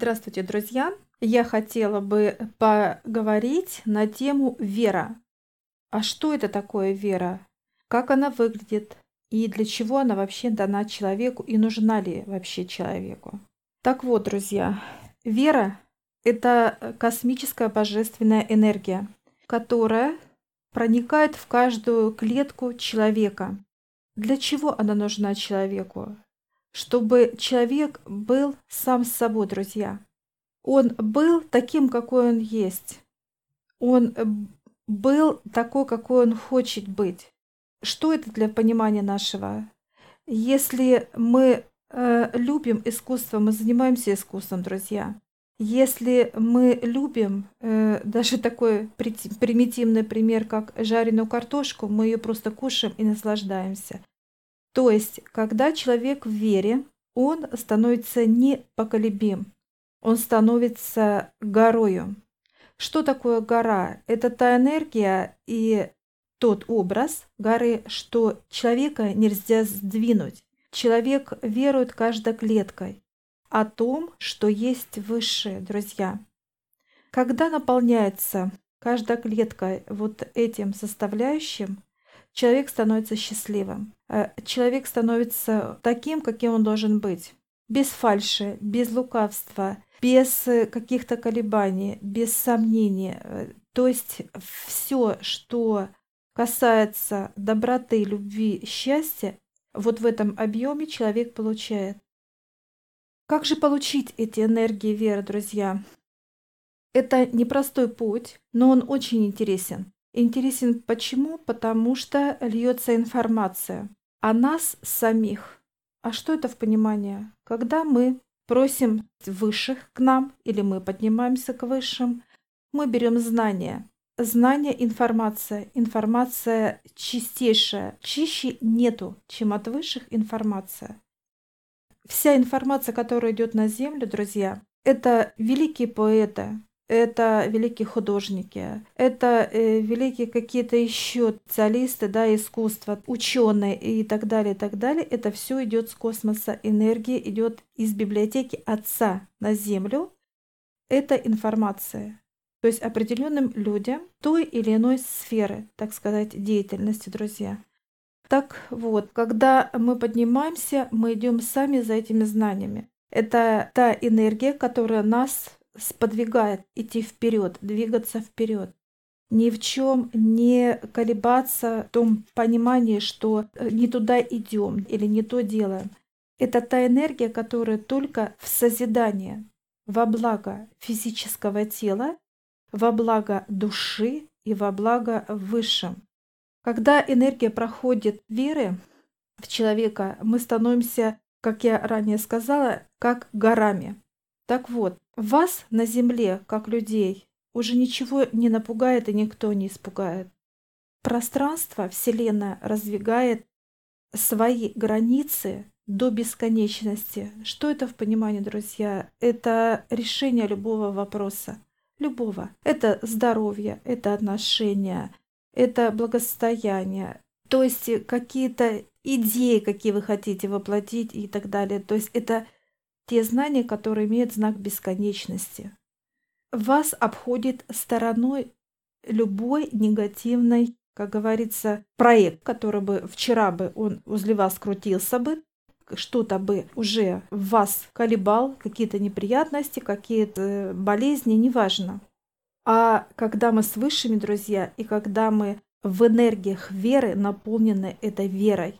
Здравствуйте, друзья! Я хотела бы поговорить на тему вера. А что это такое вера? Как она выглядит? И для чего она вообще дана человеку? И нужна ли вообще человеку? Так вот, друзья, вера – это космическая божественная энергия, которая проникает в каждую клетку человека. Для чего она нужна человеку? Чтобы человек был сам с собой, друзья. Он был таким, какой он есть. Он был такой, какой он хочет быть. Что это для понимания нашего? Если мы э, любим искусство, мы занимаемся искусством, друзья. Если мы любим э, даже такой примитивный пример, как жареную картошку, мы ее просто кушаем и наслаждаемся. То есть, когда человек в вере, он становится непоколебим, он становится горою. Что такое гора? Это та энергия и тот образ горы, что человека нельзя сдвинуть. Человек верует каждой клеткой о том, что есть высшее, друзья. Когда наполняется каждая клетка вот этим составляющим, человек становится счастливым. Э, человек становится таким, каким он должен быть. Без фальши, без лукавства, без э, каких-то колебаний, без сомнений. Э, то есть все, что касается доброты, любви, счастья, вот в этом объеме человек получает. Как же получить эти энергии веры, друзья? Это непростой путь, но он очень интересен. Интересен почему? Потому что льется информация о нас самих. А что это в понимании? Когда мы просим высших к нам или мы поднимаемся к высшим, мы берем знания. Знание – информация. Информация чистейшая. Чище нету, чем от высших информация. Вся информация, которая идет на Землю, друзья, это великие поэты, это великие художники, это э, великие какие-то еще специалисты, да, искусства, ученые и так далее, и так далее. Это все идет с космоса, энергия идет из библиотеки Отца на Землю. Это информация. То есть определенным людям той или иной сферы, так сказать, деятельности, друзья. Так вот, когда мы поднимаемся, мы идем сами за этими знаниями. Это та энергия, которая нас сподвигает идти вперед, двигаться вперед. Ни в чем не колебаться в том понимании, что э, не туда идем или не то делаем. Это та энергия, которая только в созидание, во благо физического тела, во благо души и во благо высшем. Когда энергия проходит веры в человека, мы становимся, как я ранее сказала, как горами. Так вот, вас на земле, как людей, уже ничего не напугает и никто не испугает. Пространство Вселенная раздвигает свои границы до бесконечности. Что это в понимании, друзья? Это решение любого вопроса. Любого. Это здоровье, это отношения, это благосостояние. То есть какие-то идеи, какие вы хотите воплотить и так далее. То есть это те знания, которые имеют знак бесконечности. Вас обходит стороной любой негативный, как говорится, проект, который бы вчера бы он возле вас крутился бы, что-то бы уже вас колебал, какие-то неприятности, какие-то болезни, неважно. А когда мы с высшими, друзья, и когда мы в энергиях веры наполнены этой верой,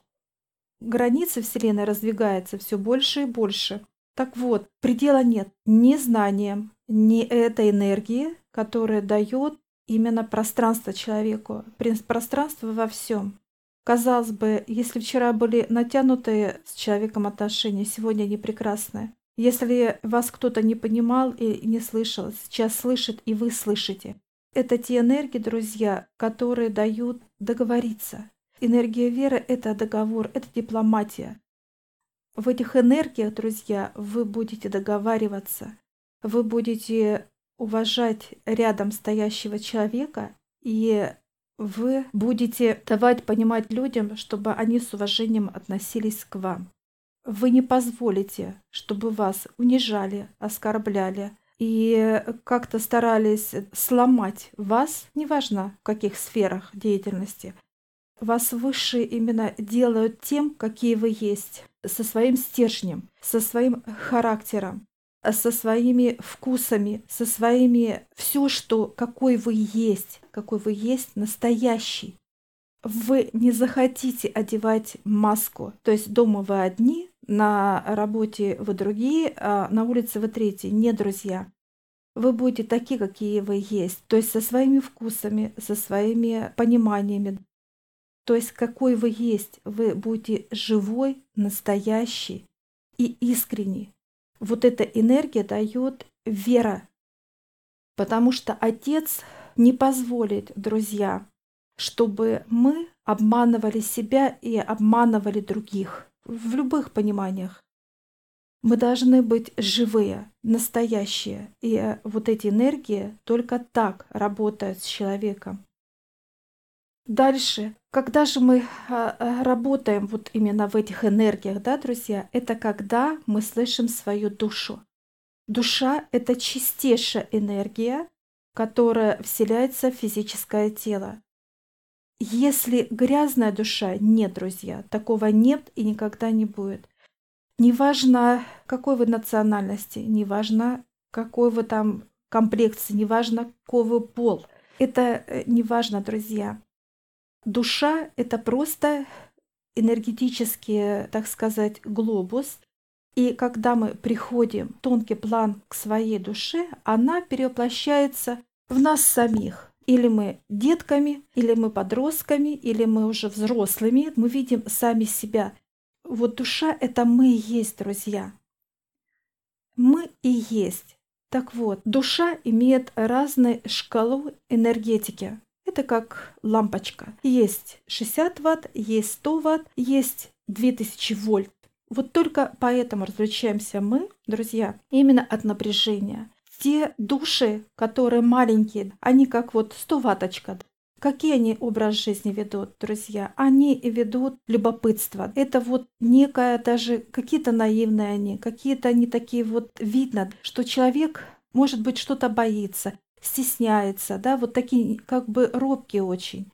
границы Вселенной раздвигаются все больше и больше. Так вот, предела нет ни знаниям, ни этой энергии, которая дает именно пространство человеку, пространство во всем. Казалось бы, если вчера были натянутые с человеком отношения, сегодня они прекрасные. Если вас кто-то не понимал и не слышал, сейчас слышит и вы слышите. Это те энергии, друзья, которые дают договориться. Энергия веры – это договор, это дипломатия. В этих энергиях, друзья, вы будете договариваться, вы будете уважать рядом стоящего человека, и вы будете давать понимать людям, чтобы они с уважением относились к вам. вы не позволите, чтобы вас унижали, оскорбляли и как-то старались сломать вас, неважно в каких сферах деятельности, вас выше именно делают тем, какие вы есть, со своим стержнем, со своим характером, со своими вкусами, со своими все, что какой вы есть, какой вы есть настоящий. Вы не захотите одевать маску, то есть дома вы одни, на работе вы другие, а на улице вы третьи. Не, друзья. Вы будете такие, какие вы есть, то есть со своими вкусами, со своими пониманиями. То есть какой вы есть, вы будете живой, настоящий и искренний. Вот эта энергия дает вера, потому что Отец не позволит, друзья, чтобы мы обманывали себя и обманывали других в любых пониманиях. Мы должны быть живые, настоящие. И вот эти энергии только так работают с человеком. Дальше, когда же мы а, а, работаем вот именно в этих энергиях, да, друзья, это когда мы слышим свою душу. Душа – это чистейшая энергия, которая вселяется в физическое тело. Если грязная душа, нет, друзья, такого нет и никогда не будет. Неважно, какой вы национальности, неважно, какой вы там комплекции, неважно, какой вы пол. Это э, неважно, друзья. Душа – это просто энергетический, так сказать, глобус. И когда мы приходим в тонкий план к своей душе, она перевоплощается в нас самих. Или мы детками, или мы подростками, или мы уже взрослыми. Мы видим сами себя. Вот душа – это мы и есть, друзья. Мы и есть. Так вот, душа имеет разные шкалу энергетики. Это как лампочка. Есть 60 ватт, есть 100 ватт, есть 2000 вольт. Вот только поэтому различаемся мы, друзья, именно от напряжения те души, которые маленькие, они как вот 100 ваточка. Какие они образ жизни ведут, друзья? Они ведут любопытство. Это вот некая даже какие-то наивные они, какие-то они такие вот видно, что человек, может быть, что-то боится, стесняется, да, вот такие как бы робкие очень.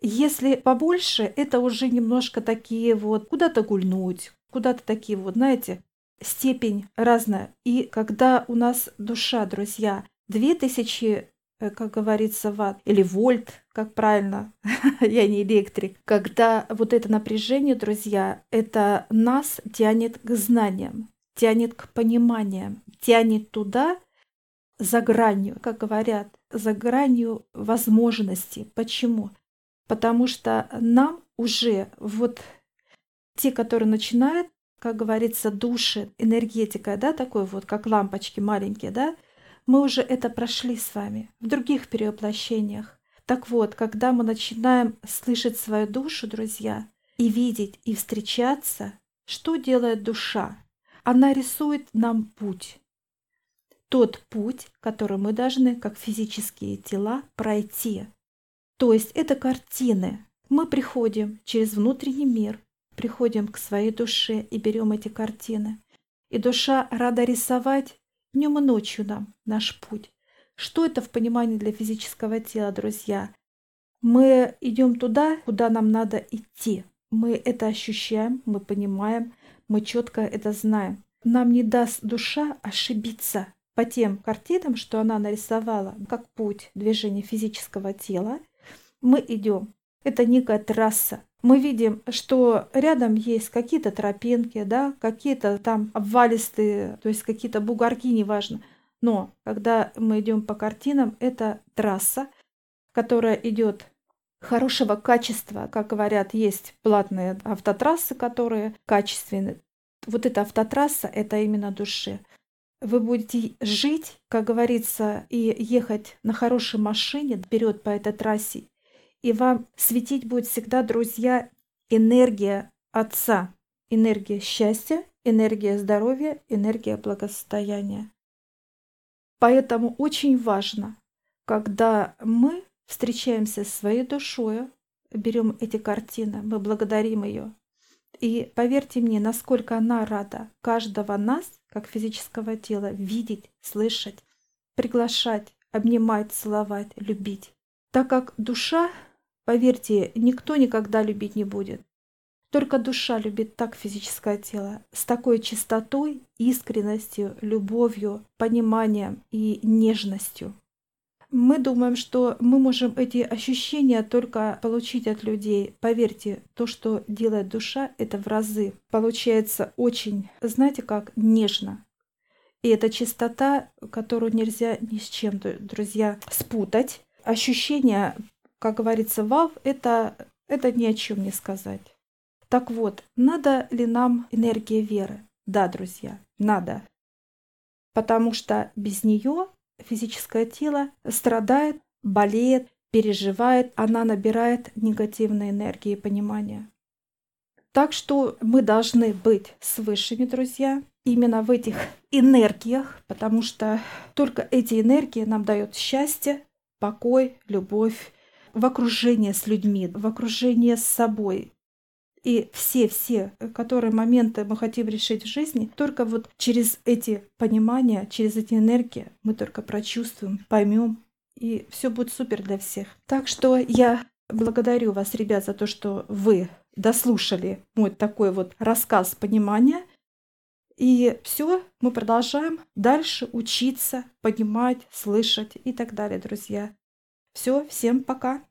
Если побольше, это уже немножко такие вот куда-то гульнуть, куда-то такие вот, знаете, степень разная. И когда у нас душа, друзья, 2000 э, как говорится, ватт или вольт, как правильно, я не электрик, когда вот это напряжение, друзья, это нас тянет к знаниям, тянет к пониманиям, тянет туда за гранью, как говорят, за гранью возможностей. Почему? Потому что нам уже вот те, которые начинают как говорится, души, энергетика, да, такой вот, как лампочки маленькие, да, мы уже это прошли с вами в других перевоплощениях. Так вот, когда мы начинаем слышать свою душу, друзья, и видеть, и встречаться, что делает душа? Она рисует нам путь. Тот путь, который мы должны, как физические тела, пройти. То есть это картины. Мы приходим через внутренний мир, приходим к своей душе и берем эти картины. И душа рада рисовать днем и ночью нам наш путь. Что это в понимании для физического тела, друзья? Мы идем туда, куда нам надо идти. Мы это ощущаем, мы понимаем, мы четко это знаем. Нам не даст душа ошибиться по тем картинам, что она нарисовала, как путь движения физического тела. Мы идем. Это некая трасса, мы видим, что рядом есть какие-то тропинки, да, какие-то там обвалистые, то есть какие-то бугорки, неважно. Но когда мы идем по картинам, это трасса, которая идет хорошего качества, как говорят, есть платные автотрассы, которые качественные. Вот эта автотрасса – это именно души. Вы будете жить, как говорится, и ехать на хорошей машине вперед по этой трассе, и вам светить будет всегда, друзья, энергия Отца, энергия счастья, энергия здоровья, энергия благосостояния. Поэтому очень важно, когда мы встречаемся со своей душой, берем эти картины, мы благодарим ее. И поверьте мне, насколько она рада каждого нас, как физического тела, видеть, слышать, приглашать, обнимать, целовать, любить. Так как душа, поверьте, никто никогда любить не будет. Только душа любит так физическое тело, с такой чистотой, искренностью, любовью, пониманием и нежностью. Мы думаем, что мы можем эти ощущения только получить от людей. Поверьте, то, что делает душа, это в разы. Получается очень, знаете как, нежно. И это чистота, которую нельзя ни с чем, друзья, спутать. Ощущение, как говорится, вав, это, это ни о чем не сказать. Так вот, надо ли нам энергия веры? Да, друзья, надо. Потому что без нее физическое тело страдает, болеет, переживает, она набирает негативной энергии и понимания. Так что мы должны быть с высшими, друзья, именно в этих энергиях, потому что только эти энергии нам дают счастье, покой, любовь, в окружении с людьми, в окружении с собой, и все-все, которые моменты мы хотим решить в жизни, только вот через эти понимания, через эти энергии мы только прочувствуем, поймем, и все будет супер для всех. Так что я благодарю вас, ребят, за то, что вы дослушали мой такой вот рассказ понимания. И все, мы продолжаем дальше учиться, понимать, слышать и так далее, друзья. Все, всем пока.